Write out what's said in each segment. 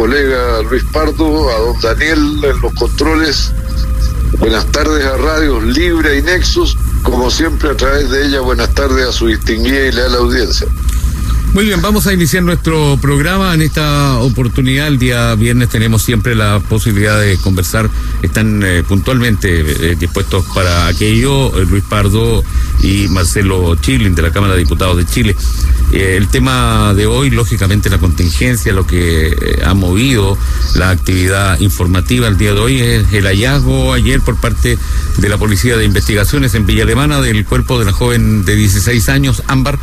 colega Luis Pardo, a don Daniel en los controles. Buenas tardes a Radios Libre y Nexus, como siempre a través de ella, buenas tardes a su distinguida y leal audiencia. Muy bien, vamos a iniciar nuestro programa. En esta oportunidad, el día viernes, tenemos siempre la posibilidad de conversar. Están eh, puntualmente eh, dispuestos para aquello eh, Luis Pardo y Marcelo Chilin de la Cámara de Diputados de Chile. El tema de hoy, lógicamente, la contingencia, lo que ha movido la actividad informativa el día de hoy es el hallazgo ayer por parte de la Policía de Investigaciones en Villa Alemana del cuerpo de la joven de 16 años, Ámbar.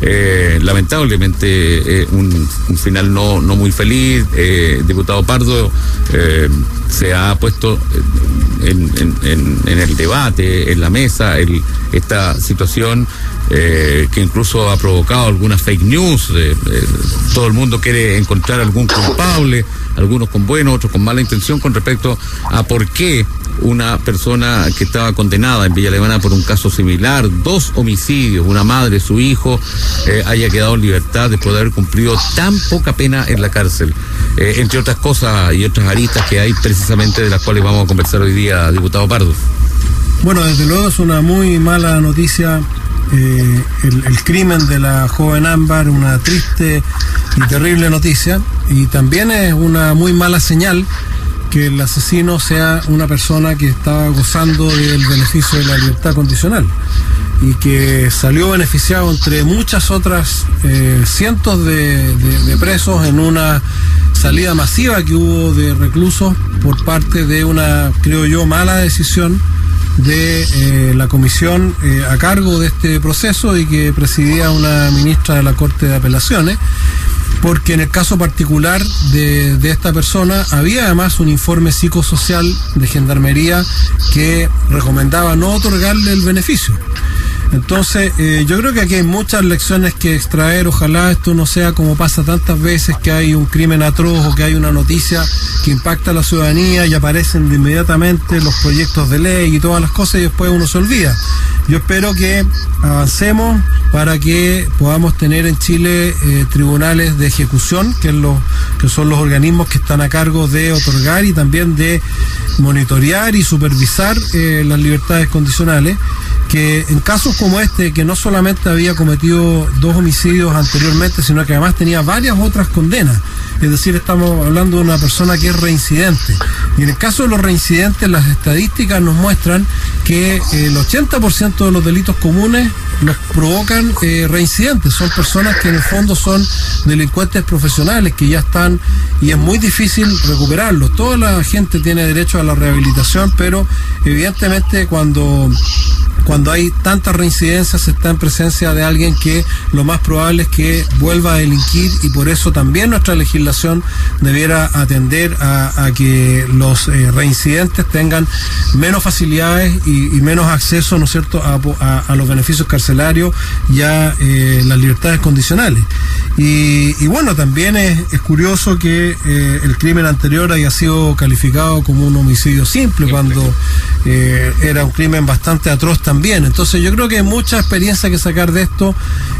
lamentable lamentablemente eh, un, final no, no muy feliz. Eh, diputado Pardo eh, se ha puesto en, el debate, en la mesa, esta situación que incluso ha provocado algunas fake news. todo el mundo quiere encontrar algún culpable, algunos con buena, otros con mala intención con respecto a por qué una persona que estaba condenada en Villa Alemana por un caso similar, dos homicidios, una madre, su hijo, eh, haya quedado en libertad después de haber cumplido tan poca pena en la cárcel. Eh, entre otras cosas y otras aristas que hay precisamente de las cuales vamos a conversar hoy día, diputado Pardo. Bueno, desde luego es una muy mala noticia eh, el, crimen de la joven Ámbar, una triste y terrible noticia, y también es una muy mala señal que el asesino sea una persona que estaba gozando del beneficio de la libertad condicional y que salió beneficiado entre muchas otras eh, cientos de, presos en una salida masiva que hubo de reclusos por parte de una, creo yo, mala decisión de eh, la comisión eh, a cargo de este proceso y que presidía una ministra de la Corte de Apelaciones porque en el caso particular de, esta persona había además un informe psicosocial de Gendarmería que recomendaba no otorgarle el beneficio. Entonces, eh, yo creo que aquí hay muchas lecciones que extraer. Ojalá esto no sea como pasa tantas veces que hay un crimen atroz o que hay una noticia que impacta a la ciudadanía y aparecen de inmediatamente los proyectos de ley y todas las cosas y después uno se olvida. Yo espero que avancemos para que podamos tener en Chile eh, tribunales de ejecución, que, son los organismos que están a cargo de otorgar y también de monitorear y supervisar eh, las libertades condicionales, que en casos como este, que no solamente había cometido dos homicidios anteriormente, sino que además tenía varias otras condenas. Es decir, estamos hablando de una persona que es reincidente. Y en el caso de los reincidentes, las estadísticas nos muestran que el 80% de los delitos comunes los provocan eh, reincidentes. Son personas que en el fondo son delincuentes profesionales que ya están y es muy difícil recuperarlos. Toda la gente tiene derecho a la rehabilitación, pero evidentemente cuando cuando hay tantas reincidencias está en presencia de alguien que lo más probable es que vuelva a delinquir y por eso también nuestra legislación debiera atender a, que los eh, reincidentes tengan menos facilidades y, menos acceso, ¿no es cierto?, a, los beneficios carcelarios y a eh, las libertades condicionales. Y, bueno, también es, curioso que eh, el crimen anterior haya sido calificado como un homicidio simple cuando era un crimen bastante atroz también Entonces yo creo que hay mucha experiencia que sacar de esto.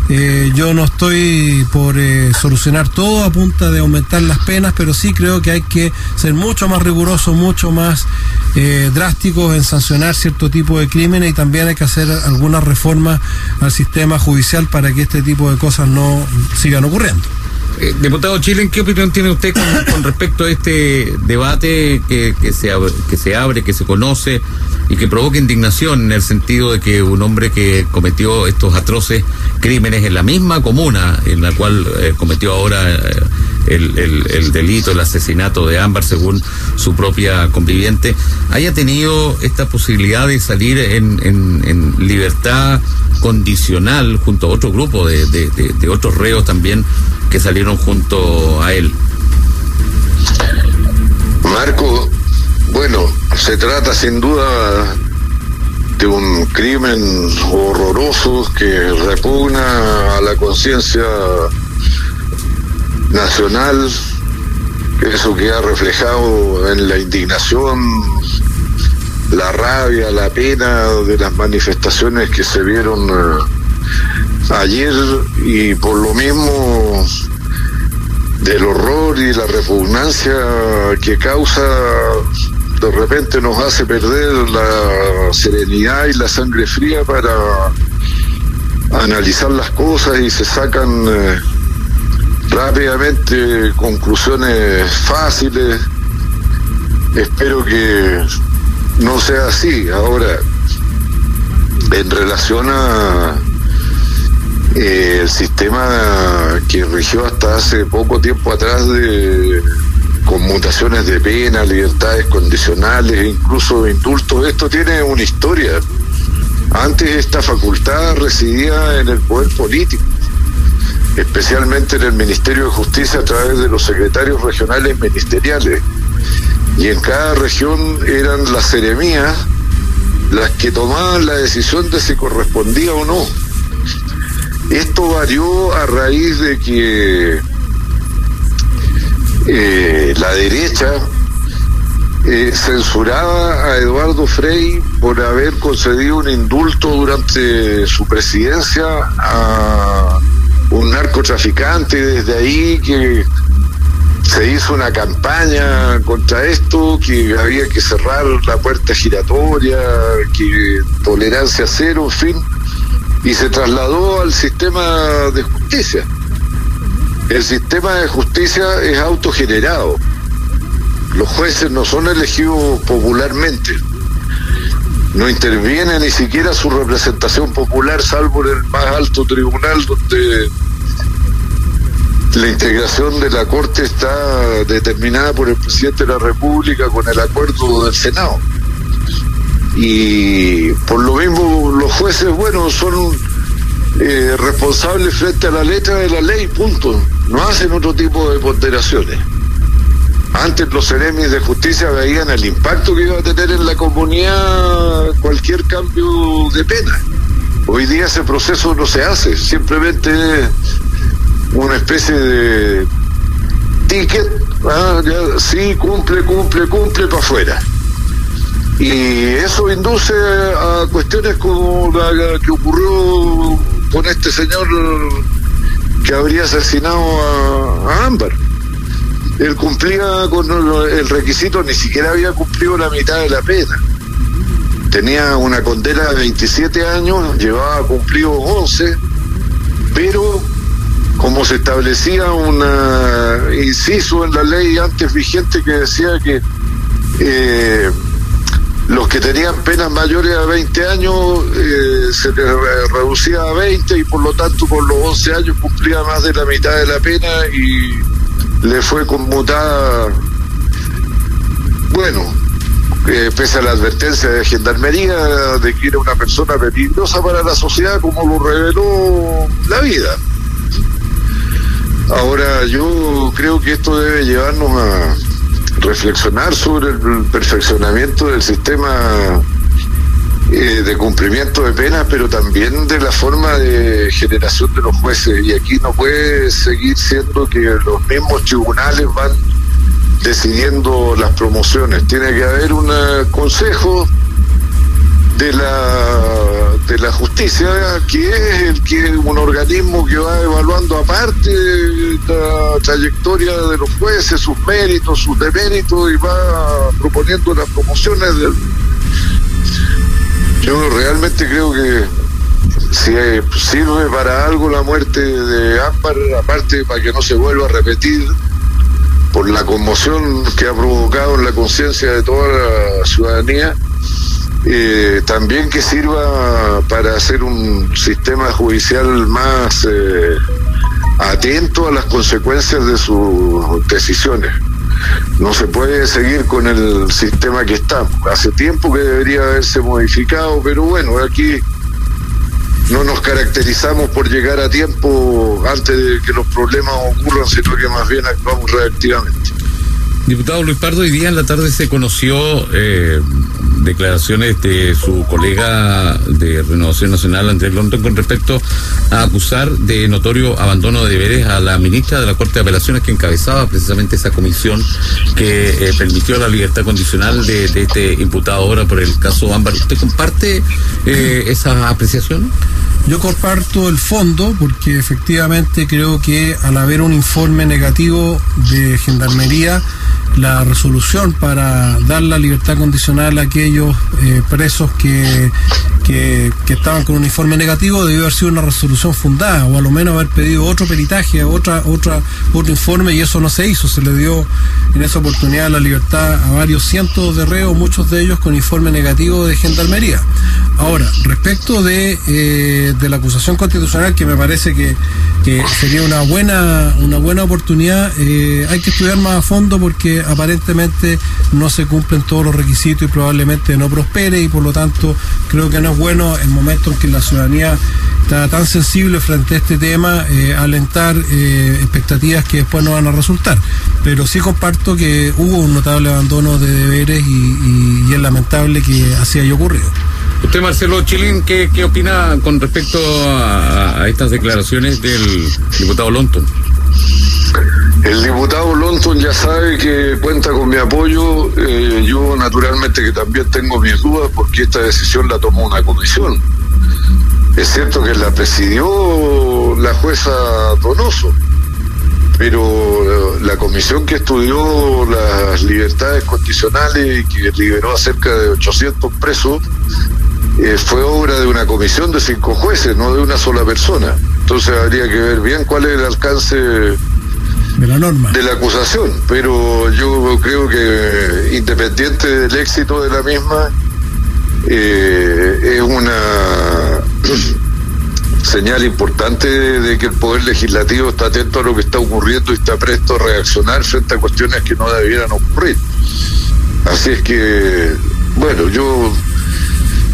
Eh, yo no estoy por eh, solucionar todo a punta de aumentar las penas, pero sí creo que hay que ser mucho más riguroso, mucho más eh, drásticos en sancionar cierto tipo de crímenes y también hay que hacer algunas reformas al sistema judicial para que este tipo de cosas no sigan ocurriendo. Diputado Chile, ¿qué opinión tiene usted con, respecto a este debate que, se, que se abre, que se conoce y que provoca indignación en el sentido de que un hombre que cometió estos atroces crímenes en la misma comuna en la cual eh, cometió ahora eh, el, delito, el asesinato de Ámbar según su propia conviviente, haya tenido esta posibilidad de salir en, libertad condicional junto a otro grupo de otros reos también que salieron junto a él. Marco, bueno, se trata sin duda de un crimen horroroso que repugna a la conciencia nacional, eso que ha reflejado en la indignación, la rabia, la pena de las manifestaciones que se vieron eh, ayer y por lo mismo del horror y la repugnancia que causa de repente nos hace perder la serenidad y la sangre fría para analizar las cosas y se sacan eh, rápidamente conclusiones fáciles. Espero que no sea así. Ahora, en relación a eh, el sistema que rigió hasta hace poco tiempo atrás de conmutaciones de pena, libertades condicionales, incluso indultos, esto tiene una historia. Antes esta facultad residía en el poder político, especialmente en el Ministerio de Justicia a través de los secretarios regionales ministeriales. Y en cada región eran las seremías las que tomaban la decisión de si correspondía o no. Esto varió a raíz de que eh, la derecha eh, censuraba a Eduardo Frei por haber concedido un indulto durante su presidencia a un narcotraficante. Desde ahí que se hizo una campaña contra esto, que había que cerrar la puerta giratoria, que tolerancia cero, en fin, y se trasladó al sistema de justicia. El sistema de justicia es autogenerado. Los jueces no son elegidos popularmente. No interviene ni siquiera su representación popular, salvo en el más alto tribunal donde la integración de la Corte está determinada por el presidente de la República con el acuerdo del Senado. Y por lo mismo los jueces, bueno, son eh, responsables frente a la letra de la ley, punto. No hacen otro tipo de ponderaciones. Antes los seremis de justicia veían el impacto que iba a tener en la comunidad cualquier cambio de pena. Hoy día ese proceso no se hace, simplemente una especie de ticket, ah, sí, cumple, cumple, cumple para afuera. Y eso induce a cuestiones como la que ocurrió con este señor que habría asesinado a, Ámbar. Él cumplía con el requisito, ni siquiera había cumplido la mitad de la pena. Tenía una condena de 27 años, llevaba cumplido 11, pero como se establecía un inciso en la ley antes vigente que decía que eh, los que tenían penas mayores a 20 años eh, se les reducía a 20 y por lo tanto por los 11 años cumplía más de la mitad de la pena y le fue conmutada, bueno, eh, pese a la advertencia de Gendarmería de que era una persona peligrosa para la sociedad como lo reveló la vida. Ahora yo creo que esto debe llevarnos a reflexionar sobre el perfeccionamiento del sistema eh, de cumplimiento de penas, pero también de la forma de generación de los jueces. Y aquí no puede seguir siendo que los mismos tribunales van decidiendo las promociones. Tiene que haber un consejo de la de la justicia que es el que un organismo que va evaluando aparte la trayectoria de los jueces sus méritos sus deméritos y va proponiendo las promociones del yo realmente creo que si sirve para algo la muerte de Ámbar aparte para que no se vuelva a repetir por la conmoción que ha provocado en la conciencia de toda la ciudadanía eh, también que sirva para hacer un sistema judicial más eh, atento a las consecuencias de sus decisiones. No se puede seguir con el sistema que está. Hace tiempo que debería haberse modificado, pero bueno, aquí no nos caracterizamos por llegar a tiempo antes de que los problemas ocurran, sino que más bien actuamos reactivamente. Diputado Luis Pardo, hoy día en la tarde se conoció eh, declaraciones de su colega de Renovación Nacional, Andrés London, con respecto a acusar de notorio abandono de deberes a la ministra de la Corte de Apelaciones que encabezaba precisamente esa comisión que eh, permitió la libertad condicional de, este imputado ahora por el caso Ámbar. ¿Usted comparte eh, esa apreciación? Yo comparto el fondo porque efectivamente creo que al haber un informe negativo de Gendarmería, la resolución para dar la libertad condicional a aquellos eh, presos que, que, estaban con un informe negativo debió haber sido una resolución fundada o a lo menos haber pedido otro peritaje, otra, otra, otro informe y eso no se hizo. Se le dio en esa oportunidad la libertad a varios cientos de reos, muchos de ellos con informe negativo de Gendarmería. Ahora, respecto de, eh, de la acusación constitucional, que me parece que, sería una buena, una buena oportunidad, eh, hay que estudiar más a fondo porque aparentemente no se cumplen todos los requisitos y probablemente no prospere y por lo tanto creo que no es bueno el momento en que la ciudadanía está tan sensible frente a este tema eh, alentar eh, expectativas que después no van a resultar. Pero sí comparto que hubo un notable abandono de deberes y, es lamentable que así haya ocurrido. Usted, Marcelo Chilín, ¿qué, qué opina con respecto a, estas declaraciones del diputado Lonton? El diputado Lonton ya sabe que cuenta con mi apoyo. Eh, yo naturalmente que también tengo mis dudas porque esta decisión la tomó una comisión. Es cierto que la presidió la jueza Donoso, pero la comisión que estudió las libertades condicionales y que liberó a cerca de 800 presos eh, fue obra de una comisión de cinco jueces, no de una sola persona. Entonces habría que ver bien cuál es el alcance de la norma. De la acusación, pero yo creo que independiente del éxito de la misma, eh, es una señal importante de que el Poder Legislativo está atento a lo que está ocurriendo y está presto a reaccionar frente a cuestiones que no debieran ocurrir. Así es que, bueno, yo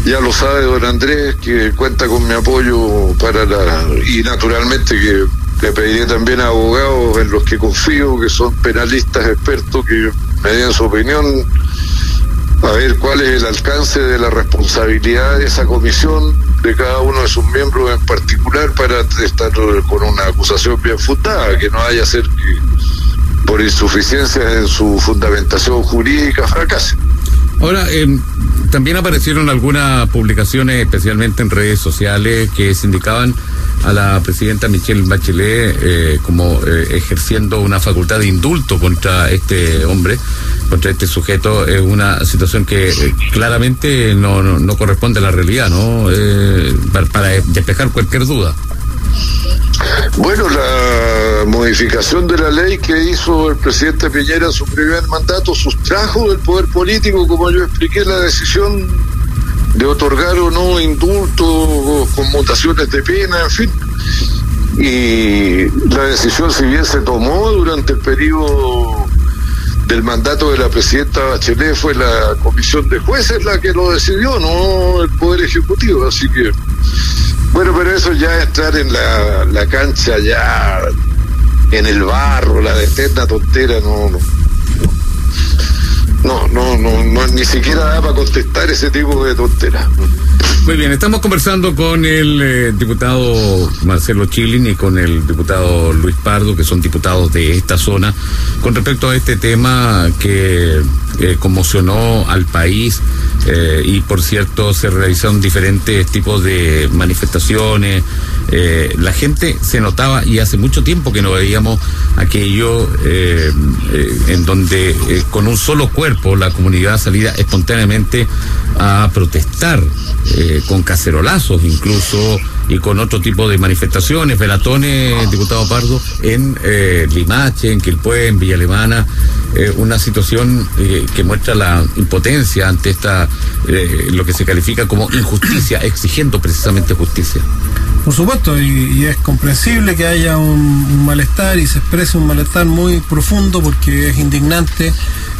ya lo sabe don Andrés, que cuenta con mi apoyo para la... y naturalmente que le pediré también a abogados en los que confío, que son penalistas expertos, que me den su opinión, a ver cuál es el alcance de la responsabilidad de esa comisión, de cada uno de sus miembros en particular, para estar con una acusación bien fundada, que no haya ser que por insuficiencia en su fundamentación jurídica fracase. Ahora, eh, también aparecieron algunas publicaciones, especialmente en redes sociales, que se indicaban a la presidenta Michelle Bachelet eh, como eh, ejerciendo una facultad de indulto contra este hombre, contra este sujeto. Es una situación que eh, claramente no, no, corresponde a la realidad, ¿no? Para, para despejar cualquier duda. Bueno, la modificación de la ley que hizo el presidente Piñera en su primer mandato sustrajo del poder político, como yo expliqué, la decisión de otorgar o no indultos, conmutaciones de pena, en fin. Y la decisión, si bien se tomó durante el periodo del mandato de la presidenta Bachelet, fue la comisión de jueces la que lo decidió, no el Poder Ejecutivo. Así que, bueno, pero eso ya estar en la, la cancha, ya en el barro, la eterna tontera, no no, no, no, no, ni siquiera da para contestar ese tipo de tonteras. Muy bien, estamos conversando con el eh, diputado Marcelo Chilin y con el diputado Luis Pardo, que son diputados de esta zona, con respecto a este tema que eh, conmocionó al país eh, y, por cierto, se realizaron diferentes tipos de manifestaciones. la gente se notaba y hace mucho tiempo que no veíamos aquello en donde con un solo cuerpo la comunidad salía espontáneamente a protestar eh, con cacerolazos incluso y con otro tipo de manifestaciones, velatones, diputado Pardo, en eh, Limache, en Quilpué, en Villa Alemana, eh, una situación que muestra la impotencia ante esta, lo que se califica como injusticia, exigiendo precisamente justicia. Por supuesto, y, es comprensible que haya un, malestar y se exprese un malestar muy profundo porque es indignante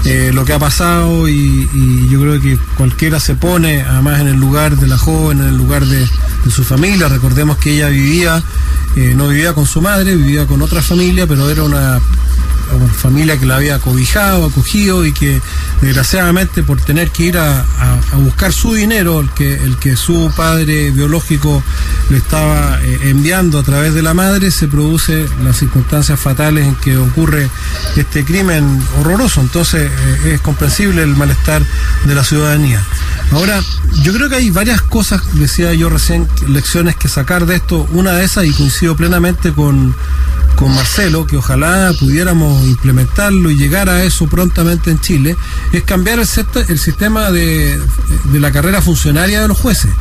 eh, lo que ha pasado y, yo creo que cualquiera se pone además en el lugar de la joven, en el lugar de, su familia. Recordemos que ella vivía, eh, no vivía con su madre, vivía con otra familia, pero era una familia que la había cobijado, acogido y que desgraciadamente por tener que ir a, buscar su dinero, el que, el que su padre biológico le estaba eh, enviando a través de la madre, se produce las circunstancias fatales en que ocurre este crimen horroroso. Entonces eh, es comprensible el malestar de la ciudadanía. Ahora, yo creo que hay varias cosas, decía yo recién, lecciones que sacar de esto. Una de esas, y coincido plenamente con, con Marcelo, que ojalá pudiéramos implementarlo y llegar a eso prontamente en Chile, es cambiar el, sistema de, la carrera funcionaria de los jueces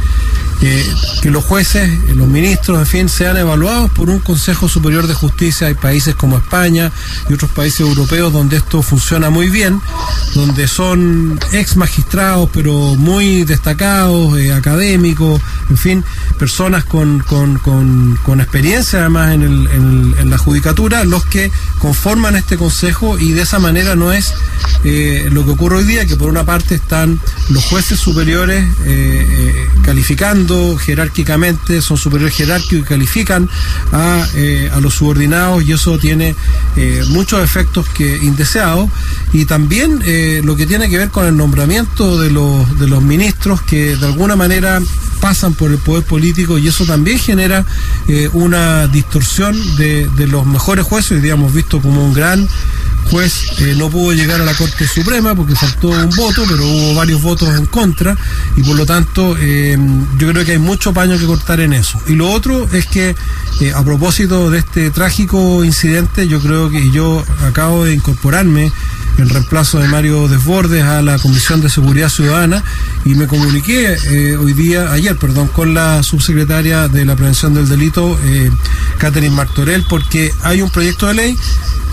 que, los jueces, los ministros, en fin, sean evaluados por un Consejo Superior de Justicia. Hay países como España y otros países europeos donde esto funciona muy bien, donde son ex magistrados, pero muy destacados, eh, académicos, en fin, personas con, experiencia además en, el, en, la judicatura, los que conforman este Consejo y de esa manera no es eh, lo que ocurre hoy día, que por una parte están los jueces superiores eh, calificando, jerárquicamente, son superiores jerárquicos y califican a, eh, a los subordinados y eso tiene eh, muchos efectos que indeseados. Y también eh, lo que tiene que ver con el nombramiento de los, de los ministros que de alguna manera pasan por el poder político y eso también genera una distorsión de, de los mejores jueces, hoy día visto como un gran juez eh, no pudo llegar a la Corte Suprema porque faltó un voto, pero hubo varios votos en contra y por lo tanto eh, yo creo que hay mucho paño que cortar en eso. Y lo otro es que eh, a propósito de este trágico incidente, yo creo que yo acabo de incorporarme en reemplazo de Mario Desbordes a la Comisión de Seguridad Ciudadana y me comuniqué hoy día, ayer, perdón, con la subsecretaria de la Prevención del Delito, Catherine Martorell, porque hay un proyecto de ley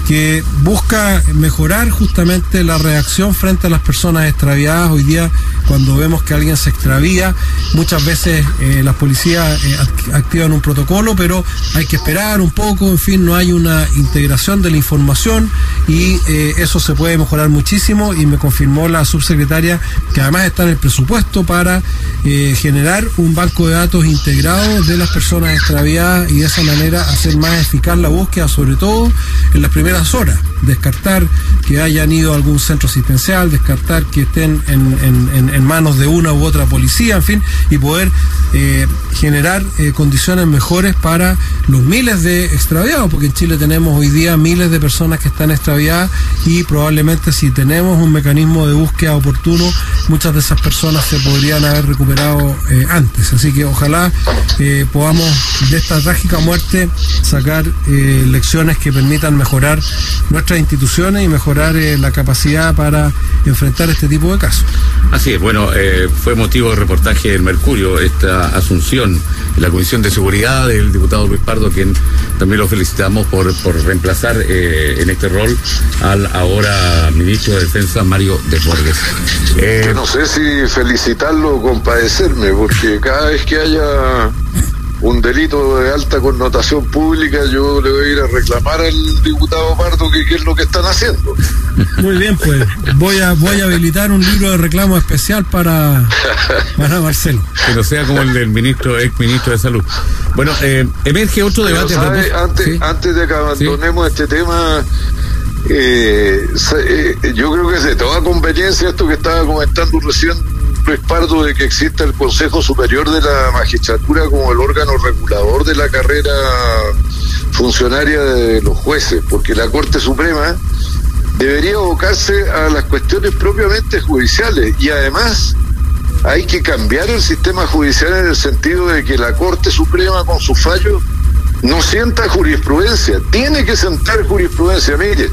que busca mejorar justamente la reacción frente a las personas extraviadas. Hoy día, cuando vemos que alguien se extravía, muchas veces eh, las policías eh, activan un protocolo, pero hay que esperar un poco, en fin, no hay una integración de la información y eh, eso se puede mejorar muchísimo y me confirmó la subsecretaria que además está en el presupuesto para generar un banco de datos integrado de las personas extraviadas y de esa manera hacer más eficaz la búsqueda, sobre todo en las primeras horas. Descartar que hayan ido a algún centro asistencial, descartar que estén en, manos de una u otra policía, en fin, y poder eh, generar eh, condiciones mejores para los miles de extraviados, porque en Chile tenemos hoy día miles de personas que están extraviadas y probablemente si tenemos un mecanismo de búsqueda oportuno, muchas de esas personas se podrían haber recuperado eh, antes. Así que ojalá podamos de esta trágica muerte sacar lecciones que permitan mejorar nuestras instituciones y mejorar eh, la capacidad para enfrentar este tipo de casos. Así es, bueno, eh, fue motivo de reportaje del Mercurio esta asunción en la Comisión de Seguridad del diputado Luis Pardo, quien también lo felicitamos por, por reemplazar eh, en este rol al ahora ministro de Defensa Mario de Borges. no sé si felicitarlo o compadecerme, porque cada vez que haya un delito de alta connotación pública, yo le voy a ir a reclamar al diputado Pardo que qué es lo que están haciendo. Muy bien, pues voy a voy a habilitar un libro de reclamo especial para, para Marcelo. Que no sea como el del ministro, ex ministro de Salud. Bueno, eh, emerge otro debate. antes, antes de que abandonemos este tema, eh, eh, yo creo que es de toda conveniencia esto que estaba comentando recién respaldo de que exista el Consejo Superior de la Magistratura como el órgano regulador de la carrera funcionaria de los jueces, porque la Corte Suprema debería abocarse a las cuestiones propiamente judiciales y además hay que cambiar el sistema judicial en el sentido de que la Corte Suprema con sus fallos no sienta jurisprudencia, tiene que sentar jurisprudencia. Mire,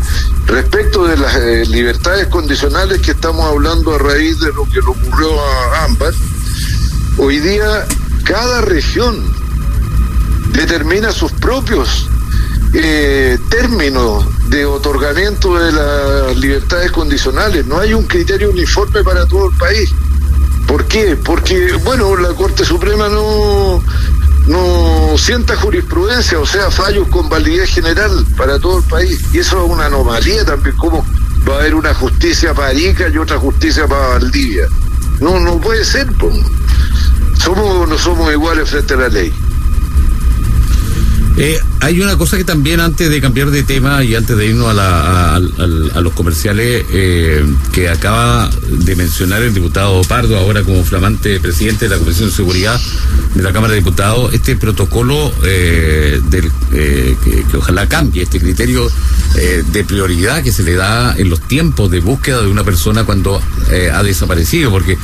respecto de las eh, libertades condicionales que estamos hablando a raíz de lo que le ocurrió a Ámbar, hoy día cada región determina sus propios eh, términos de otorgamiento de las libertades condicionales. No hay un criterio uniforme para todo el país. ¿Por qué? Porque, bueno, la Corte Suprema no, no sienta jurisprudencia, o sea, fallos con validez general para todo el país. Y eso es una anomalía también, como va a haber una justicia para Arica y otra justicia para Valdivia. No, no puede ser, somos no somos iguales frente a la ley. Eh, hay una cosa que también antes de cambiar de tema y antes de irnos a, los comerciales eh, que acaba de mencionar el diputado Pardo, ahora como flamante presidente de la Comisión de Seguridad de la Cámara de Diputados, este protocolo eh, eh, que, ojalá cambie, este criterio de prioridad que se le da en los tiempos de búsqueda de una persona cuando ha desaparecido, porque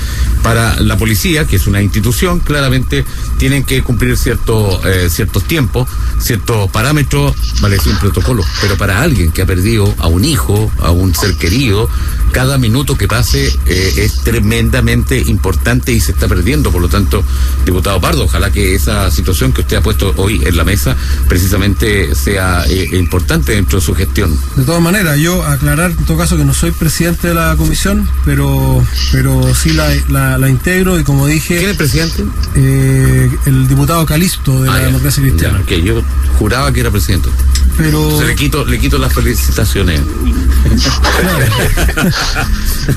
para la policía, que es una institución, claramente tienen que cumplir ciertos ciertos tiempos, ciertos parámetros, vale decir un protocolo, pero para alguien que ha perdido a un hijo, a un ser querido, cada minuto que pase eh, es tremendamente importante y se está perdiendo. Por lo tanto, diputado Pardo, ojalá que esa situación que usted ha puesto hoy en la mesa precisamente sea eh, importante dentro de su gestión. De todas maneras, yo aclarar en todo caso que no soy presidente de la comisión, pero pero sí la, la, integro y como dije... ¿Quién es presidente? Eh, el diputado Calisto de la ah, democracia cristiana. que yo juraba que era presidente. Pero... Se le quito, le quito las felicitaciones.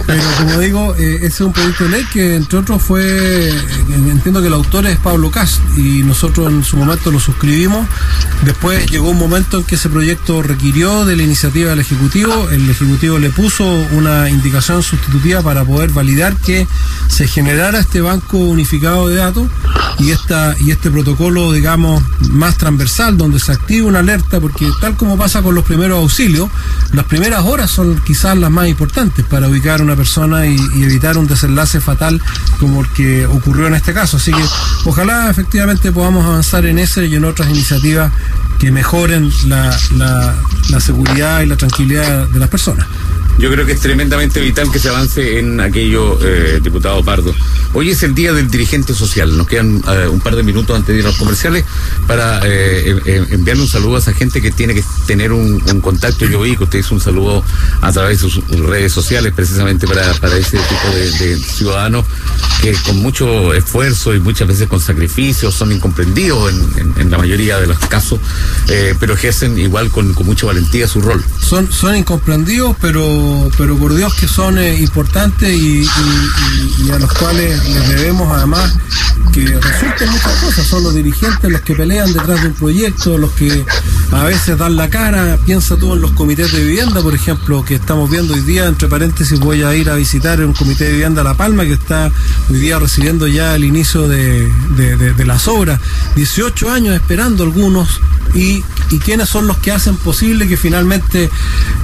Pero como digo, eh, ese es un proyecto de ley que entre otros fue, eh, entiendo que el autor es Pablo Cast y nosotros en su momento lo suscribimos. Después llegó un momento en que ese proyecto requirió de la iniciativa del Ejecutivo. El Ejecutivo le puso una indicación sustitutiva para poder validar que se generara este banco unificado de datos y esta y este protocolo, digamos, más transversal, donde se active una alerta, porque tal como pasa con los primeros auxilios, las primeras horas son quizás las más importantes para ubicar a una persona y, evitar un desenlace fatal como el que ocurrió en este caso. Así que ojalá efectivamente podamos avanzar en ese y en otras iniciativas que mejoren la, la, la seguridad y la tranquilidad de las personas. Yo creo que es tremendamente vital que se avance en aquello, eh, diputado Pardo. Hoy es el día del dirigente social. Nos quedan eh, un par de minutos antes de ir a los comerciales para eh, enviarle un saludo a esa gente que tiene que tener un, contacto. Yo vi que usted hizo un saludo a través de sus redes sociales precisamente para, para ese tipo de, ciudadanos que con mucho esfuerzo y muchas veces con sacrificios son incomprendidos en, la mayoría de los casos, pero ejercen igual con, con mucha valentía su rol. Son, son incomprendidos, pero pero, por Dios que son eh, importantes y, a los cuales les debemos además que resulten muchas cosas. Son los dirigentes los que pelean detrás de un proyecto, los que a veces dan la cara. Piensa tú en los comités de vivienda, por ejemplo, que estamos viendo hoy día. Entre paréntesis, voy a ir a visitar un comité de vivienda La Palma que está hoy día recibiendo ya el inicio de, de las obras. 18 años esperando algunos y, y quiénes son los que hacen posible que finalmente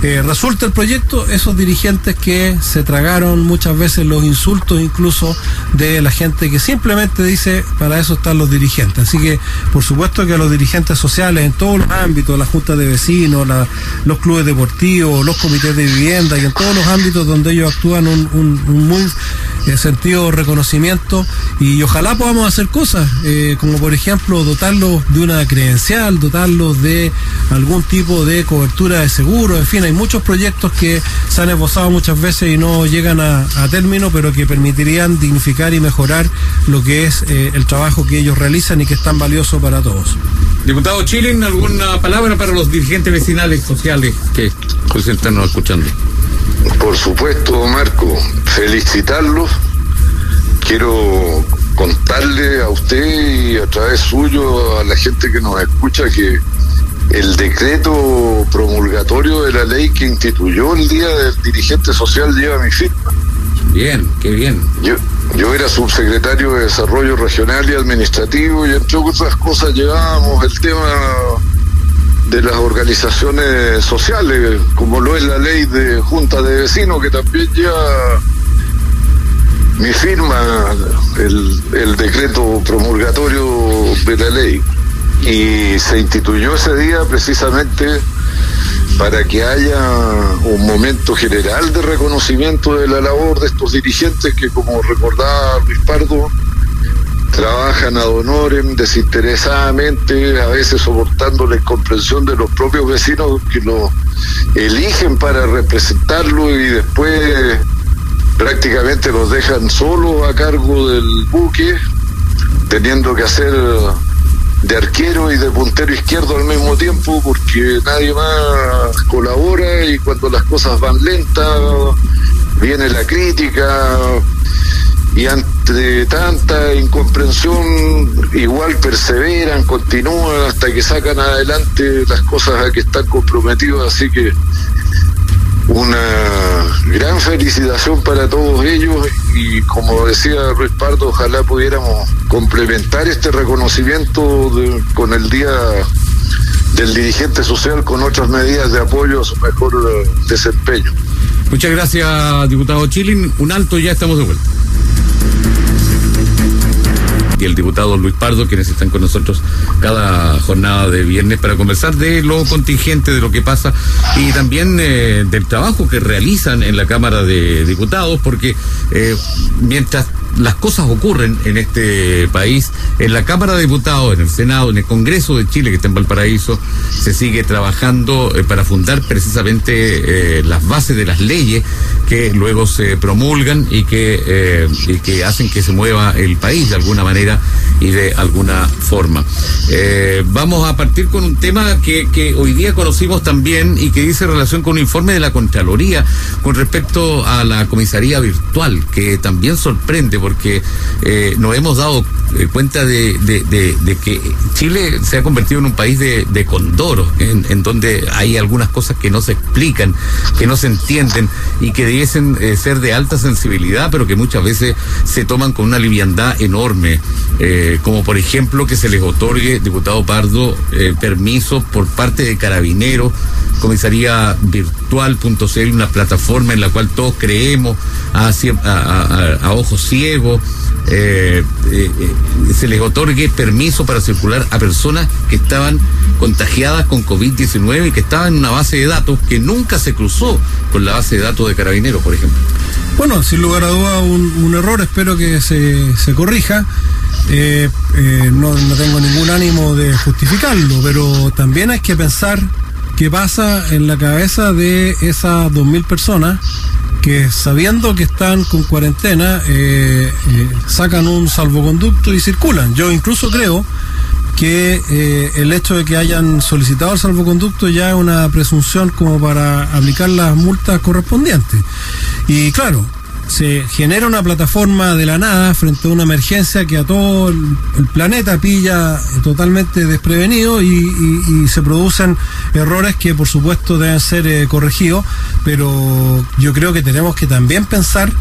eh, resulte el proyecto, esos dirigentes que se tragaron muchas veces los insultos incluso de la gente que simplemente dice para eso están los dirigentes. Así que por supuesto que a los dirigentes sociales en todos los ámbitos, las juntas de vecinos, los clubes deportivos, los comités de vivienda y en todos los ámbitos donde ellos actúan un, muy eh, sentido reconocimiento y ojalá podamos hacer cosas eh, como por ejemplo dotarlos de una credencial, dotarlos de algún tipo de cobertura de seguro, en fin, hay muchos proyectos que se han esbozado muchas veces y no llegan a, término, pero que permitirían dignificar y mejorar lo que es eh, el trabajo que ellos realizan y que es tan valioso para todos. Diputado Chilen, ¿alguna palabra para los dirigentes vecinales sociales que pues están escuchando? Por supuesto, Marco, felicitarlos. Quiero contarle a usted y a través suyo a la gente que nos escucha que el decreto promulgatorio de la ley que instituyó el Día del Dirigente Social lleva mi firma. Bien, qué bien. Yo, yo era subsecretario de Desarrollo Regional y Administrativo y entre otras cosas llevábamos el tema de las organizaciones sociales, como lo es la ley de junta de vecinos, que también lleva mi firma, el, el decreto promulgatorio de la ley. Y se instituyó ese día precisamente para que haya un momento general de reconocimiento de la labor de estos dirigentes que, como recordaba Luis Pardo, trabajan ad honorem, desinteresadamente, a veces soportando la incomprensión de los propios vecinos que los eligen para representarlo y después prácticamente los dejan solos a cargo del buque, teniendo que hacer de arquero y de puntero izquierdo al mismo tiempo porque nadie más colabora y cuando las cosas van lentas viene la crítica y ante tanta incomprensión igual perseveran, continúan hasta que sacan adelante las cosas a que están comprometidos, así que una gran felicitación para todos ellos y como decía Ruiz Pardo, ojalá pudiéramos complementar este reconocimiento con el Día del Dirigente Social con otras medidas de apoyo a su mejor eh, desempeño. Muchas gracias, diputado Chilin. Un alto, ya estamos de vuelta y el diputado Luis Pardo, quienes están con nosotros cada jornada de viernes para conversar de lo contingente, de lo que pasa y también eh, del trabajo que realizan en la Cámara de Diputados, porque eh, mientras las cosas ocurren en este país, en la Cámara de Diputados, en el Senado, en el Congreso de Chile, que está en Valparaíso, se sigue trabajando eh, para fundar precisamente eh, las bases de las leyes que luego se promulgan y que, eh, y que hacen que se mueva el país de alguna manera y de alguna forma. vamos a partir con un tema que, que hoy día conocimos también y que dice relación con un informe de la Contraloría con respecto a la comisaría virtual, que también sorprende porque eh, nos hemos dado eh, cuenta de, que Chile se ha convertido en un país de, condoros, en, donde hay algunas cosas que no se explican, que no se entienden y que debiesen eh, ser de alta sensibilidad, pero que muchas veces se toman con una liviandad enorme, como por ejemplo que se les otorgue, diputado Pardo, permiso por parte de carabineros comisaría virtual.cl, una plataforma en la cual todos creemos a, a, ojos ciegos. Eh, eh, eh, se les otorgue permiso para circular a personas que estaban contagiadas con COVID-19 y que estaban en una base de datos que nunca se cruzó con la base de datos de carabineros, por ejemplo. Bueno, sin lugar a duda un, error, espero que se, se corrija. no, no tengo ningún ánimo de justificarlo, pero también hay que pensar qué pasa en la cabeza de esas 2.000 personas que sabiendo que están con cuarentena eh, eh, sacan un salvoconducto y circulan. Yo incluso creo que eh, el hecho de que hayan solicitado el salvoconducto ya es una presunción como para aplicar las multas correspondientes. Y claro, se genera una plataforma de la nada frente a una emergencia que a todo el, planeta pilla totalmente desprevenido y, se producen errores que por supuesto deben ser eh, corregidos, pero yo creo que tenemos que también pensar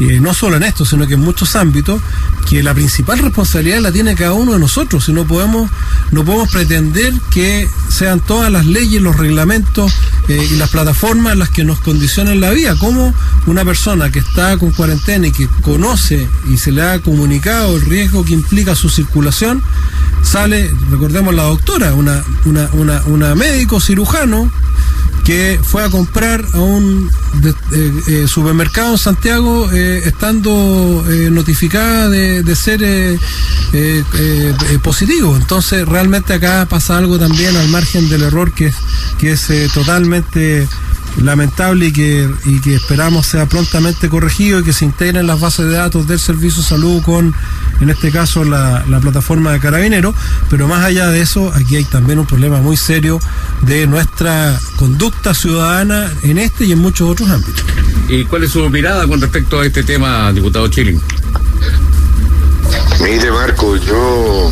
eh, no solo en esto, sino que en muchos ámbitos, que la principal responsabilidad la tiene cada uno de nosotros, y no podemos, no podemos pretender que sean todas las leyes, los reglamentos eh, y las plataformas las que nos condicionen la vida. Como una persona que está con cuarentena y que conoce y se le ha comunicado el riesgo que implica su circulación, sale, recordemos la doctora, una, una, una médico cirujano que fue a comprar a un eh, eh, supermercado en Santiago eh, estando notificada de, de ser positivo. Entonces realmente acá pasa algo también al margen del error que es, que es totalmente lamentable y que, y que esperamos sea prontamente corregido y que se integren las bases de datos del Servicio de Salud con, en este caso, la, la plataforma de Carabineros. Pero más allá de eso, aquí hay también un problema muy serio de nuestra conducta ciudadana en este y en muchos otros ámbitos. ¿Y cuál es su mirada con respecto a este tema, diputado Chilling? Mire, Marco, yo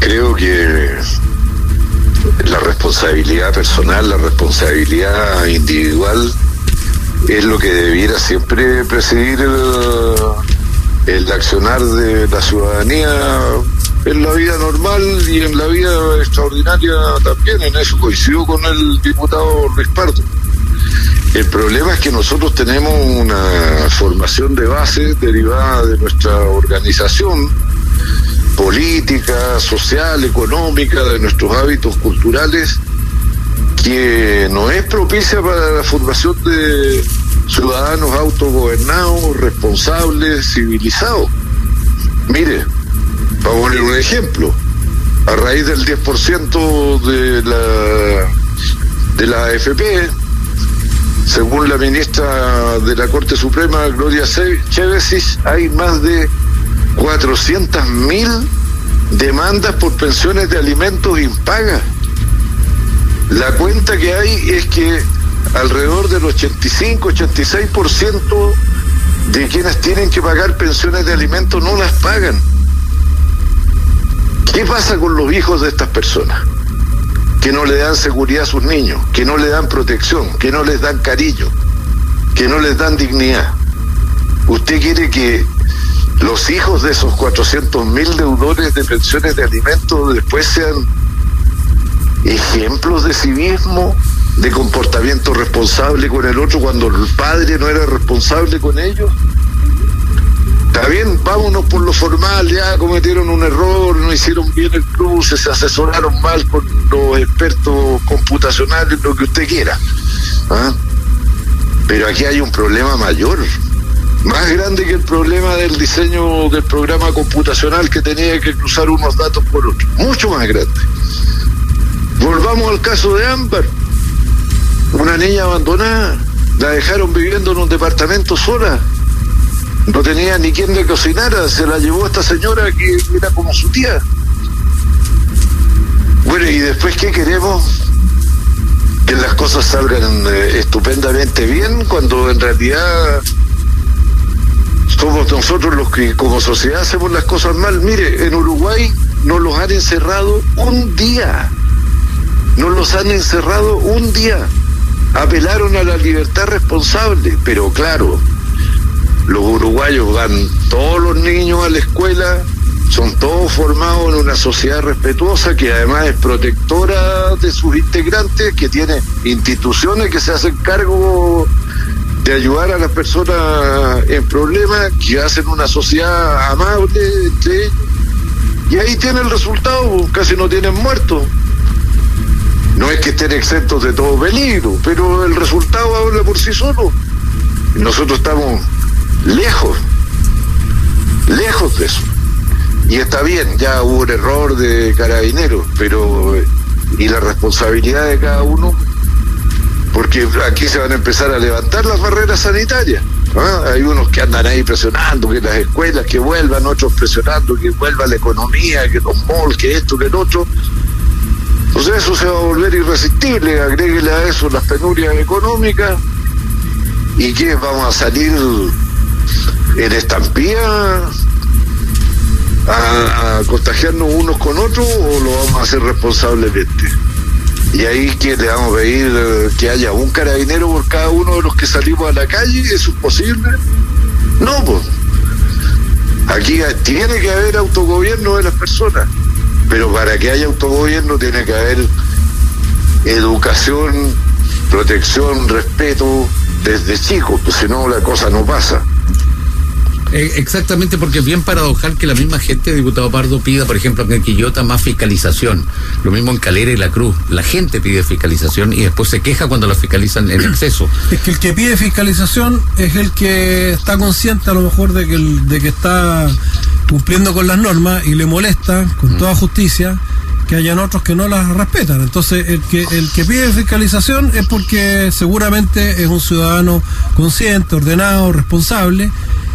creo que la responsabilidad personal, la responsabilidad individual es lo que debiera siempre presidir el, accionar de la ciudadanía en la vida normal y en la vida extraordinaria también. En eso coincido con el diputado Luis Pardo. El problema es que nosotros tenemos una formación de base derivada de nuestra organización política, social, económica, de nuestros hábitos culturales, que no es propicia para la formación de ciudadanos autogobernados, responsables, civilizados. Mire, para poner un ejemplo, a raíz del 10% de la de la AFP, según la ministra de la Corte Suprema, Gloria Chévesis, hay más de 400 mil demandas por pensiones de alimentos impagas. La cuenta que hay es que alrededor del 85-86% de quienes tienen que pagar pensiones de alimentos no las pagan. ¿Qué pasa con los hijos de estas personas? Que no le dan seguridad a sus niños, que no le dan protección, que no les dan cariño, que no les dan dignidad. ¿Usted quiere que los hijos de esos 400 mil deudores de pensiones de alimentos después sean ejemplos de civismo, de comportamiento responsable con el otro cuando el padre no era responsable con ellos? Está bien, vámonos por lo formal, ya cometieron un error, no hicieron bien el cruce, se asesoraron mal con los expertos computacionales, lo que usted quiera. ¿ah? Pero aquí hay un problema mayor, más grande que el problema del diseño del programa computacional que tenía que cruzar unos datos por otros, mucho más grande. Volvamos al caso de Ámbar, una niña abandonada, la dejaron viviendo en un departamento sola, no tenía ni quien le cocinara, se la llevó esta señora que era como su tía. Bueno, y después, ¿qué queremos? Que las cosas salgan eh, estupendamente bien cuando en realidad somos nosotros los que como sociedad hacemos las cosas mal. Mire, en Uruguay nos los han encerrado un día. Nos los han encerrado un día. Apelaron a la libertad responsable, pero claro, los uruguayos van todos los niños a la escuela, son todos formados en una sociedad respetuosa que además es protectora de sus integrantes, que tiene instituciones que se hacen cargo de ayudar a las personas en problemas, que hacen una sociedad amable entre ellos. Y ahí tiene el resultado, casi no tienen muertos. No es que estén exentos de todo peligro, pero el resultado habla por sí solo. Nosotros estamos lejos, lejos de eso. Y está bien, ya hubo un error de carabineros, pero y la responsabilidad de cada uno, porque aquí se van a empezar a levantar las barreras sanitarias. Hay unos que andan ahí presionando que las escuelas que vuelvan, otros presionando que vuelva la economía, que los malls, que esto, que el otro. Entonces eso se va a volver irresistible, agréguele a eso las penurias económicas y que vamos a salir en estampía a, contagiarnos unos con otros o lo vamos a hacer responsablemente. Y ahí que le vamos a pedir eh, que haya un carabinero por cada uno de los que salimos a la calle, ¿eso es posible? No, pues. Aquí tiene que haber autogobierno de las personas, pero para que haya autogobierno tiene que haber educación, protección, respeto desde chicos, pues si no la cosa no pasa. Eh, exactamente, porque es bien paradojal que la misma gente, diputado Pardo, pida, por ejemplo, en Quillota más fiscalización. Lo mismo en Calera y La Cruz. La gente pide fiscalización y después se queja cuando la fiscalizan en exceso. Es que el que pide fiscalización es el que está consciente a lo mejor de que, el, de que está cumpliendo con las normas y le molesta con toda justicia que hayan otros que no las respetan. Entonces, el que, el que pide fiscalización es porque seguramente es un ciudadano consciente, ordenado, responsable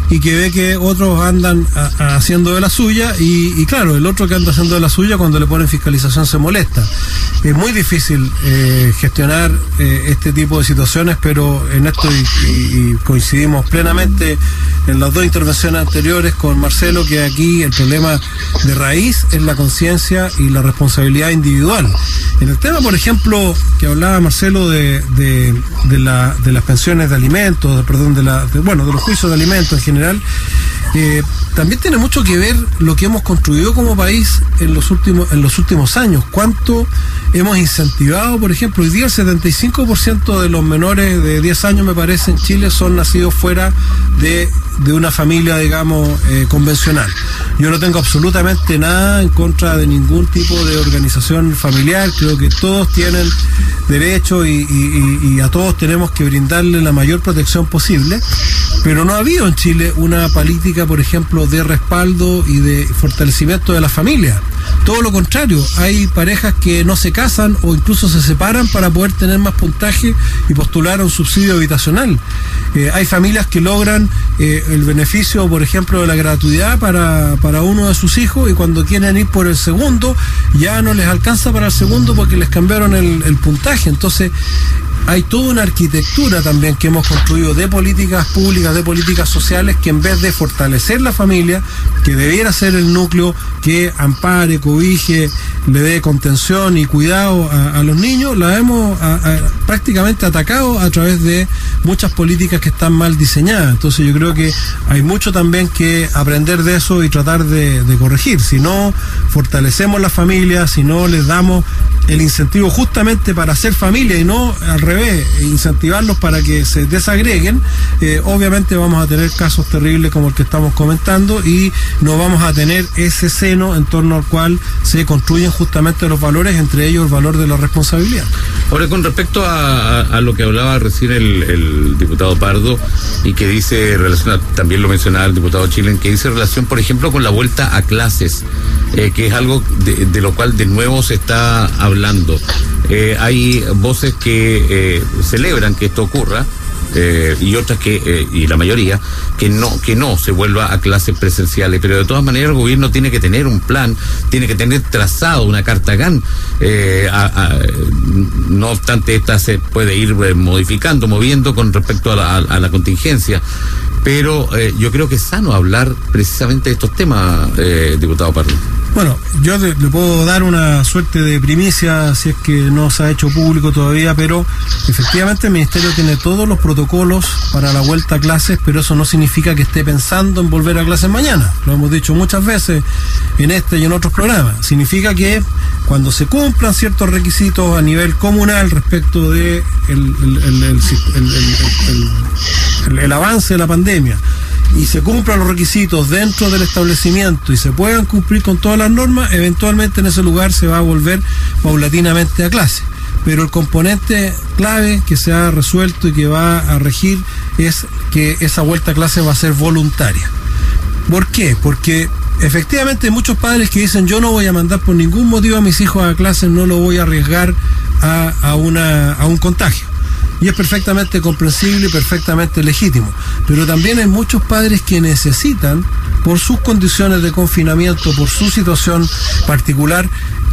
y que ve que otros andan haciendo de la suya y, claro, el otro que anda haciendo de la suya cuando le ponen fiscalización se molesta. Es muy difícil eh, gestionar eh, este tipo de situaciones, pero en esto coincidimos plenamente en las dos intervenciones anteriores con Marcelo que aquí el problema de raíz es la conciencia y la responsabilidad individual. En el tema, por ejemplo, que hablaba Marcelo de, de, de, la, de las pensiones de alimentos, perdón, de la, bueno, de los juicios de alimentos en general, general eh, también tiene mucho que ver lo que hemos construido como país en los últimos en los últimos años. Cuánto hemos incentivado, por ejemplo, hoy día el 75% de los menores de 10 años, me parece, en Chile son nacidos fuera de, de una familia, digamos, eh, convencional. Yo no tengo absolutamente nada en contra de ningún tipo de organización familiar. Creo que todos tienen derecho y, a todos tenemos que brindarle la mayor protección posible. Pero no ha habido en Chile una política, por ejemplo, de respaldo y de fortalecimiento de la familia. Todo lo contrario, hay parejas que no se casan o incluso se separan para poder tener más puntaje y postular a un subsidio habitacional. Eh, hay familias que logran eh, el beneficio, por ejemplo, de la gratuidad para, para uno de sus hijos y cuando quieren ir por el segundo ya no les alcanza para el segundo porque les cambiaron el, el puntaje. Entonces, hay toda una arquitectura también que hemos construido de políticas públicas, de políticas sociales, que en vez de fortalecer la familia, que debiera ser el núcleo que ampare, cobije, le dé contención y cuidado a, los niños, la hemos prácticamente atacado a través de muchas políticas que están mal diseñadas. Entonces yo creo que hay mucho también que aprender de eso y tratar de, de corregir. Si no fortalecemos la familia, si no les damos el incentivo justamente para hacer familia y no al revés, incentivarlos para que se desagreguen, eh, obviamente vamos a tener casos terribles como el que estamos comentando y no vamos a tener ese seno en torno al cual se construyen justamente los valores, entre ellos el valor de la responsabilidad. Ahora, con respecto a, lo que hablaba recién el, diputado Pardo y que dice, relación también lo mencionaba el diputado Chilen, que dice relación, por ejemplo, con la vuelta a clases, eh, que es algo de, lo cual de nuevo se está hablando hablando. Eh, hay voces que eh, celebran que esto ocurra. Eh, y otras que, y la mayoría, que no, que no se vuelva a clases presenciales. Pero de todas maneras el gobierno tiene que tener un plan, tiene que tener trazado una carta GAN. no obstante, esta se puede ir modificando, moviendo con respecto a la contingencia. Pero yo creo que es sano hablar precisamente de estos temas, diputado Pardo. Bueno, yo le, puedo dar una suerte de primicia si es que no se ha hecho público todavía, pero efectivamente el Ministerio tiene todos los protocolos para la vuelta a clases, pero eso no significa que esté pensando en volver a clases mañana. Lo hemos dicho muchas veces en este y en otros programas. Significa que cuando se cumplan ciertos requisitos a nivel comunal respecto de el avance de la pandemia, y se cumplan los requisitos dentro del establecimiento y se puedan cumplir con todas las normas, eventualmente en ese lugar se va a volver paulatinamente a clase. Pero el componente clave que se ha resuelto y que va a regir es que esa vuelta a clase va a ser voluntaria. ¿Por qué? Porque efectivamente hay muchos padres que dicen yo no voy a mandar por ningún motivo a mis hijos a clase, no lo voy a arriesgar a, a, una, a un contagio y es perfectamente comprensible y perfectamente legítimo. Pero también hay muchos padres que necesitan, por sus condiciones de confinamiento, por su situación particular,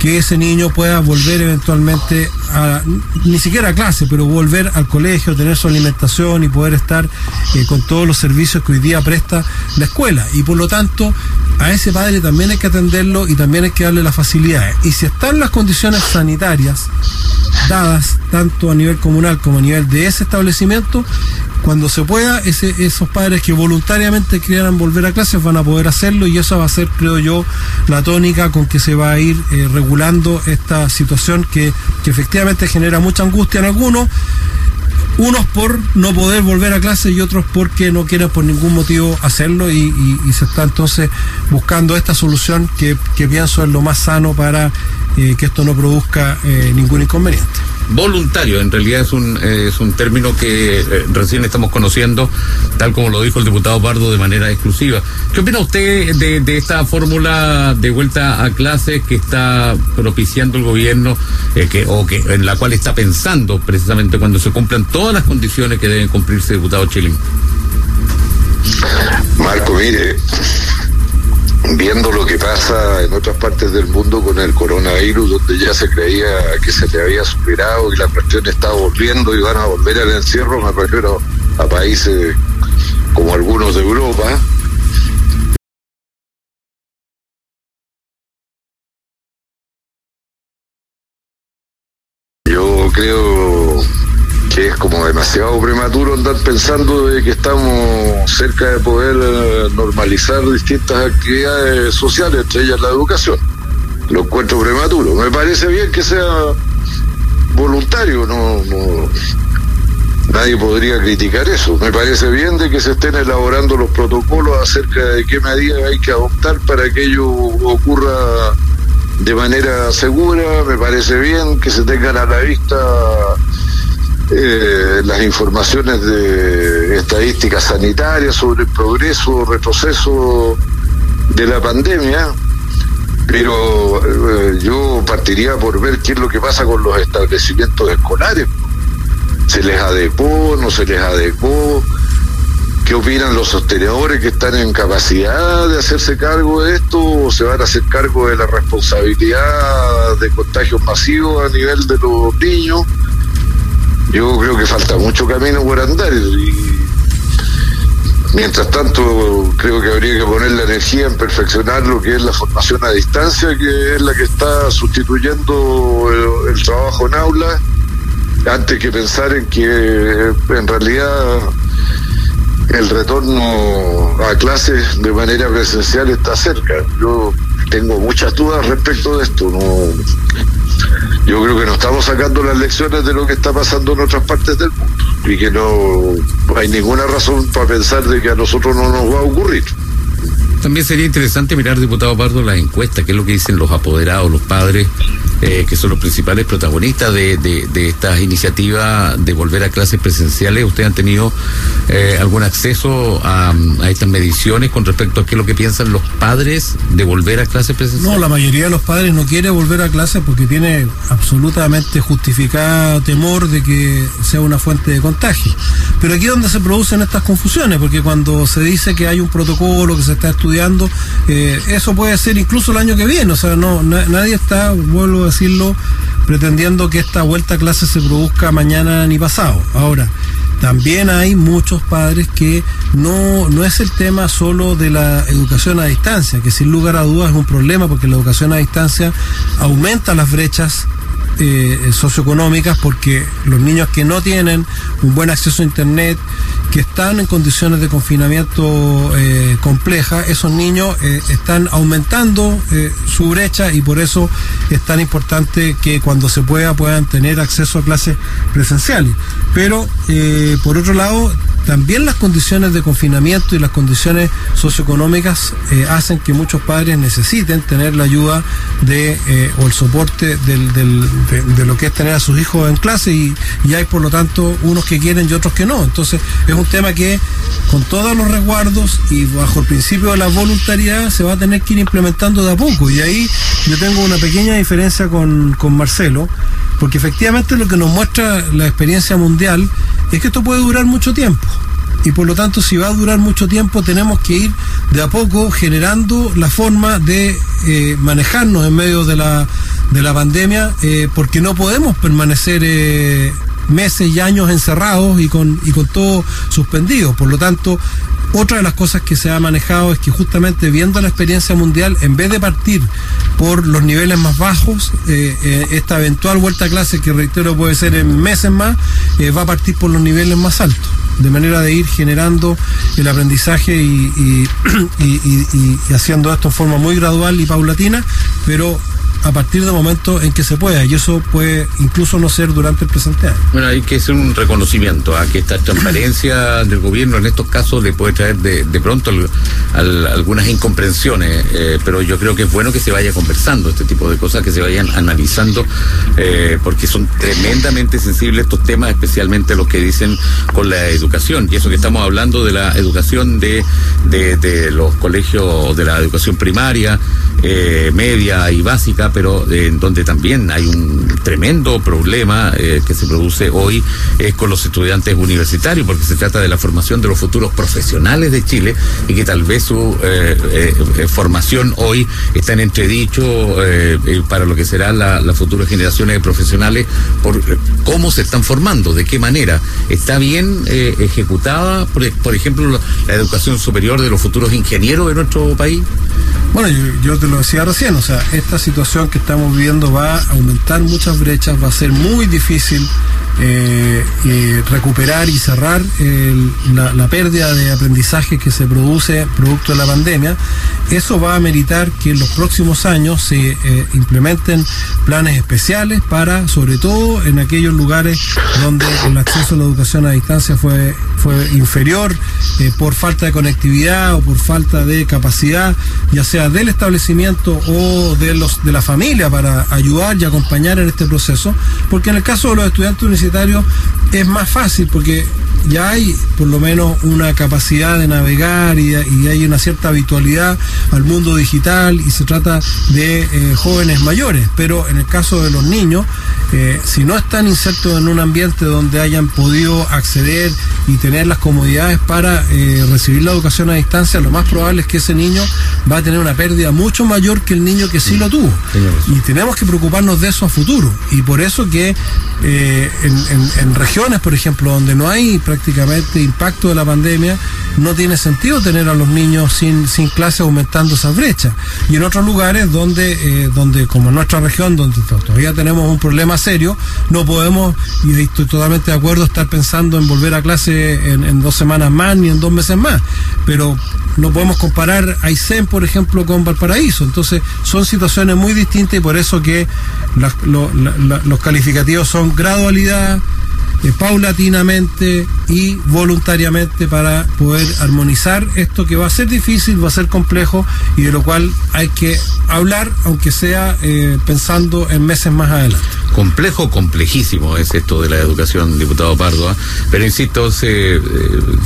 que ese niño pueda volver eventualmente a, ni siquiera a clase, pero volver al colegio, tener su alimentación y poder estar eh, con todos los servicios que hoy día presta la escuela. Y por lo tanto, a ese padre también hay que atenderlo y también hay que darle las facilidades. Y si están las condiciones sanitarias dadas tanto a nivel comunal como a nivel de ese establecimiento, cuando se pueda, esos padres que voluntariamente quieran volver a clases van a poder hacerlo y eso va a ser, creo yo, la tónica con que se va a ir eh, regulando esta situación que, que efectivamente genera mucha angustia en algunos. Unos por no poder volver a clase y otros porque no quieren por ningún motivo hacerlo y, se está entonces buscando esta solución que, pienso es lo más sano para eh, que esto no produzca eh, ningún inconveniente voluntario. En realidad es un, es un término que eh, recién estamos conociendo, tal como lo dijo el diputado Pardo de manera exclusiva. ¿Qué opina usted de, de esta fórmula de vuelta a clases que está propiciando el gobierno eh, que, o que en la cual está pensando precisamente cuando se cumplan todas las condiciones que deben cumplirse, diputado Chilín? Marco, mire, viendo lo que pasa en otras partes del mundo con el coronavirus, donde ya se creía que se le había superado y la cuestión estaba volviendo y van a volver al encierro, me refiero a países como algunos de Europa. Demasiado prematuro andar pensando que estamos cerca de poder eh, normalizar distintas actividades sociales, entre ellas la educación. Lo encuentro prematuro. Me parece bien que sea voluntario, no nadie podría criticar eso. Me parece bien de que se estén elaborando los protocolos acerca de qué medidas hay que adoptar para que ello ocurra de manera segura. Me parece bien que se tengan a la vista eh, las informaciones de estadísticas sanitarias sobre el progreso o retroceso de la pandemia, pero eh, yo partiría por ver qué es lo que pasa con los establecimientos escolares. ¿Se les adecuó? ¿No se les adecuó? ¿Qué opinan los sostenedores que están en capacidad de hacerse cargo de esto o se van a hacer cargo de la responsabilidad de contagios masivos a nivel de los niños? Yo creo que falta mucho camino por andar y mientras tanto creo que habría que poner la energía en perfeccionar lo que es la formación a distancia, que es la que está sustituyendo el, trabajo en aula, antes que pensar en que en realidad el retorno a clases de manera presencial está cerca. Yo tengo muchas dudas respecto de esto. Yo creo que no estamos sacando las lecciones de lo que está pasando en otras partes del mundo y que no hay ninguna razón para pensar de que a nosotros no nos va a ocurrir. También sería interesante mirar, diputado Pardo, las encuestas, qué es lo que dicen los apoderados, los padres, eh, que son los principales protagonistas de, de, estas iniciativas de volver a clases presenciales. ¿Ustedes han tenido eh, algún acceso a, estas mediciones con respecto a qué es lo que piensan los padres de volver a clases presenciales? No, la mayoría de los padres no quiere volver a clases porque tiene absolutamente justificado temor de que sea una fuente de contagio. Pero aquí es donde se producen estas confusiones, porque cuando se dice que hay un protocolo que se está estudiando, eh, eso puede ser incluso el año que viene, o sea, no nadie está, vuelvo a decirlo, pretendiendo que esta vuelta a clase se produzca mañana ni pasado. Ahora, también hay muchos padres que no, no es el tema solo de la educación a distancia, que sin lugar a dudas es un problema porque la educación a distancia aumenta las brechas eh, socioeconómicas porque los niños que no tienen un buen acceso a Internet, que están en condiciones de confinamiento eh, compleja, esos niños eh, están aumentando eh, su brecha y por eso es tan importante que cuando se pueda puedan tener acceso a clases presenciales. Pero por otro lado, también las condiciones de confinamiento y las condiciones socioeconómicas eh, hacen que muchos padres necesiten tener la ayuda de eh, o el soporte del, de, lo que es tener a sus hijos en clase y, y, hay por lo tanto unos que quieren y otros que no. Entonces es un tema que con todos los resguardos y bajo el principio de la voluntariedad se va a tener que ir implementando de a poco y ahí yo tengo una pequeña diferencia con, con Marcelo porque efectivamente lo que nos muestra la experiencia mundial es que esto puede durar mucho tiempo. Y por lo tanto, si va a durar mucho tiempo, tenemos que ir de a poco generando la forma de eh, manejarnos en medio de la, de la pandemia, eh, porque no podemos permanecer eh, meses y años encerrados y con, y con todo suspendido. Por lo tanto, otra de las cosas que se ha manejado es que justamente viendo la experiencia mundial, en vez de partir por los niveles más bajos, eh, eh, esta eventual vuelta a clase, que reitero puede ser en meses más, eh, va a partir por los niveles más altos, de manera de ir generando el aprendizaje y, y haciendo esto en forma muy gradual y paulatina, pero a partir del momento en que se pueda, y eso puede incluso no ser durante el presente año. Bueno, hay que hacer un reconocimiento a que esta transparencia del gobierno en estos casos le puede traer de, de pronto algunas incomprensiones, eh, pero yo creo que es bueno que se vaya conversando este tipo de cosas, que se vayan analizando, eh, porque son tremendamente sensibles estos temas, especialmente los que dicen con la educación, y eso que estamos hablando de la educación de, de, los colegios, de la educación primaria, eh, media y básica, pero eh, en donde también hay un tremendo problema eh, que se produce hoy es con los estudiantes universitarios, porque se trata de la formación de los futuros profesionales de Chile y que tal vez su eh, formación hoy está en entredicho para lo que será la, las futuras generaciones de profesionales por cómo se están formando, de qué manera. ¿Está bien ejecutada, por ejemplo, la, educación superior de los futuros ingenieros de nuestro país? Bueno, yo, te lo decía recién, o sea, esta situación que estamos viviendo va a aumentar muchas brechas, va a ser muy difícil eh, eh, recuperar y cerrar la, pérdida de aprendizaje que se produce producto de la pandemia, eso va a meritar que en los próximos años se eh, implementen planes especiales para, sobre todo en aquellos lugares donde el acceso a la educación a distancia fue, fue inferior por falta de conectividad o por falta de capacidad, ya sea del establecimiento o de, los, de la familia para ayudar y acompañar en este proceso, porque en el caso de los estudiantes universitarios es más fácil porque ya hay por lo menos una capacidad de navegar y, hay una cierta habitualidad al mundo digital y se trata de eh, jóvenes mayores, pero en el caso de los niños, eh, si no están insertos en un ambiente donde hayan podido acceder y tener las comodidades para eh, recibir la educación a distancia, lo más probable es que ese niño va a tener una pérdida mucho mayor que el niño que sí lo tuvo. Y tenemos que preocuparnos de eso a futuro. Y por eso que en regiones, por ejemplo, donde no hay prácticamente impacto de la pandemia, no tiene sentido tener a los niños sin, sin clase aumentando esa brecha. Y en otros lugares donde, eh, donde como en nuestra región, donde todavía tenemos un problema serio, no podemos, y estoy totalmente de acuerdo, estar pensando en volver a clase en, en dos semanas más ni en dos meses más. Pero no podemos comparar Aysén, por ejemplo, con Valparaíso. Entonces, son situaciones muy distintas y por eso que los calificativos son gradualidad, eh, paulatinamente y voluntariamente para poder armonizar esto que va a ser difícil, va a ser complejo y de lo cual hay que hablar, aunque sea eh, pensando en meses más adelante complejo, complejísimo es esto de la educación, diputado Pardo. ¿ah? Pero insisto, se, eh,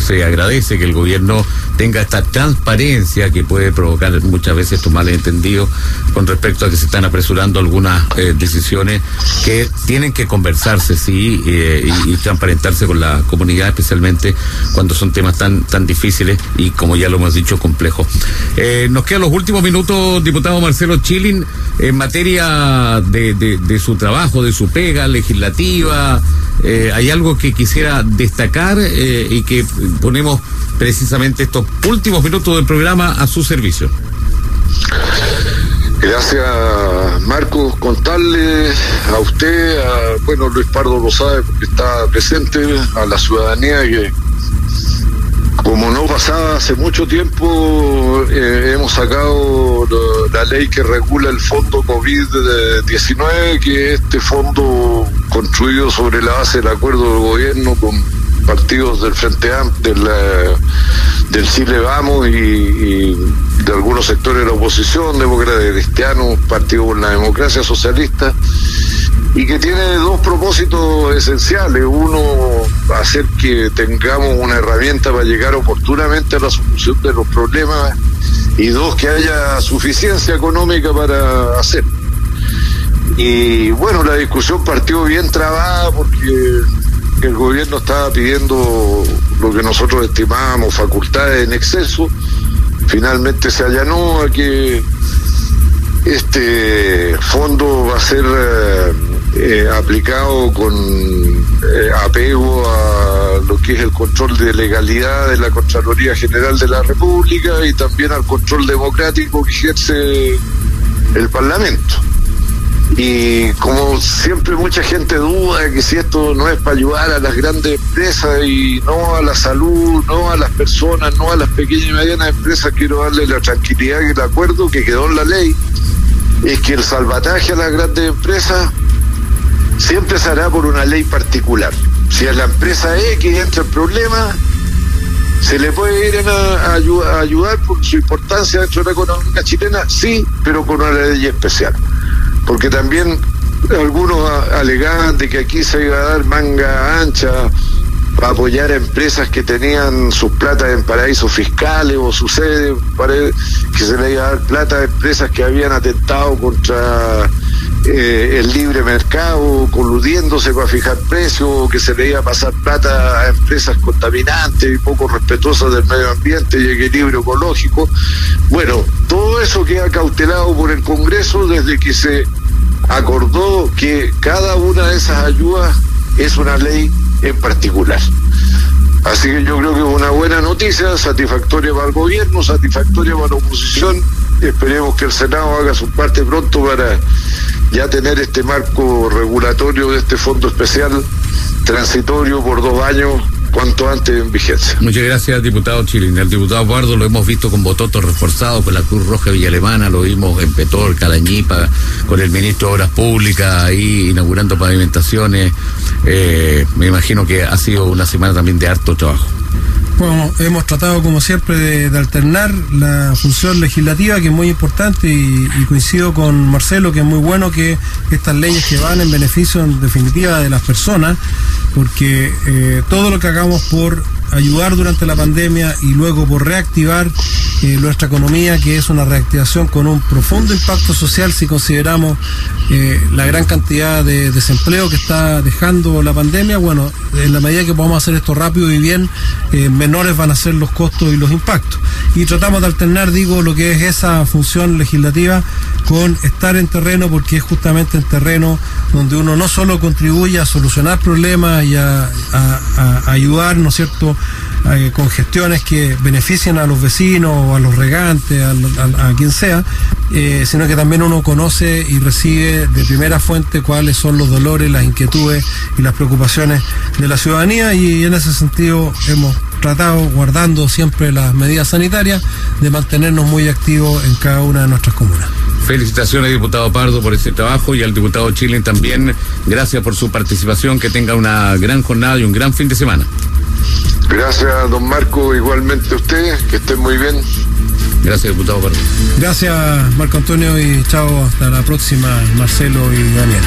se agradece que el gobierno tenga esta transparencia que puede provocar muchas veces estos malentendidos con respecto a que se están apresurando algunas eh, decisiones que tienen que conversarse, eh, y, transparentarse con la comunidad, especialmente cuando son temas tan, tan difíciles y, como ya lo hemos dicho, complejos. nos quedan los últimos minutos, diputado Marcelo Chilin, en materia de, de su trabajo de su pega legislativa. Eh, ¿Hay algo que quisiera destacar eh, y que ponemos precisamente estos últimos minutos del programa a su servicio? Gracias, Marcos. Contarle a usted, a, bueno, Luis Pardo lo sabe porque está presente, a la ciudadanía que como no pasaba hace mucho tiempo, eh, hemos sacado la, ley que regula el fondo COVID-19, que es este fondo construido sobre la base del acuerdo del gobierno con partidos del Frente Amplio, del, del Chile Vamos y, de algunos sectores de la oposición, demócratas cristianos, Partido por la Democracia Socialista y que tiene dos propósitos esenciales. Uno, hacer que tengamos una herramienta para llegar oportunamente a la solución de los problemas y dos, que haya suficiencia económica para hacer. Y bueno, la discusión partió bien trabada porque el gobierno estaba pidiendo lo que nosotros estimábamos facultades en exceso. Finalmente se allanó a que este fondo va a ser eh, eh, aplicado con eh, apego a lo que es el control de legalidad de la Contraloría General de la República y también al control democrático que ejerce el Parlamento. Y como siempre mucha gente duda que si esto no es para ayudar a las grandes empresas y no a la salud, no a las personas, no a las pequeñas y medianas empresas, quiero darle la tranquilidad y el acuerdo que quedó en la ley, es que el salvataje a las grandes empresas siempre se hará por una ley particular. Si a la empresa X entra el problema, ¿se le puede ir a, ayudar por su importancia dentro de la economía chilena? Sí, pero con una ley especial. Porque también algunos alegaban de que aquí se iba a dar manga ancha para apoyar a empresas que tenían sus plata en paraísos fiscales o sucede que se le iba a dar plata a empresas que habían atentado contra eh, el libre mercado coludiéndose para fijar precios, que se le iba a pasar plata a empresas contaminantes y poco respetuosas del medio ambiente y equilibrio ecológico. Bueno, todo eso queda cautelado por el Congreso desde que se acordó que cada una de esas ayudas es una ley en particular. Así que yo creo que es una buena noticia, satisfactoria para el gobierno, satisfactoria para la oposición. Esperemos que el Senado haga su parte pronto para ya tener este marco regulatorio de este fondo especial transitorio por dos años cuanto antes en vigencia. Muchas gracias, diputado Chilín. El diputado Eduardo lo hemos visto con bototos reforzados con la Cruz Roja Villa Alemana, lo vimos en Petor, Calañipa, con el ministro de Obras Públicas ahí inaugurando pavimentaciones. Eh, me imagino que ha sido una semana también de harto trabajo. Bueno, hemos tratado como siempre de, alternar la función legislativa que es muy importante y, coincido con Marcelo que es muy bueno que estas leyes que van en beneficio en definitiva de las personas porque eh, todo lo que hagamos por ayudar durante la pandemia y luego por reactivar eh, nuestra economía, que es una reactivación con un profundo impacto social si consideramos eh, la gran cantidad de desempleo que está dejando la pandemia. Bueno, en la medida que podamos hacer esto rápido y bien, eh, menores van a ser los costos y los impactos. Y tratamos de alternar, digo, lo que es esa función legislativa con estar en terreno, porque es justamente en terreno donde uno no solo contribuye a solucionar problemas y a, ayudar, ¿no es cierto?, con gestiones que beneficien a los vecinos o a los regantes, a, quien sea, eh, sino que también uno conoce y recibe de primera fuente cuáles son los dolores, las inquietudes y las preocupaciones de la ciudadanía y en ese sentido hemos tratado, guardando siempre las medidas sanitarias, de mantenernos muy activos en cada una de nuestras comunas. Felicitaciones, diputado Pardo, por este trabajo y al diputado Chile también. Gracias por su participación. Que tenga una gran jornada y un gran fin de semana. Gracias, don Marco. Igualmente a usted. Que estén muy bien. Gracias, diputado Pardo. Gracias, Marco Antonio, y chao. Hasta la próxima, Marcelo y Daniel.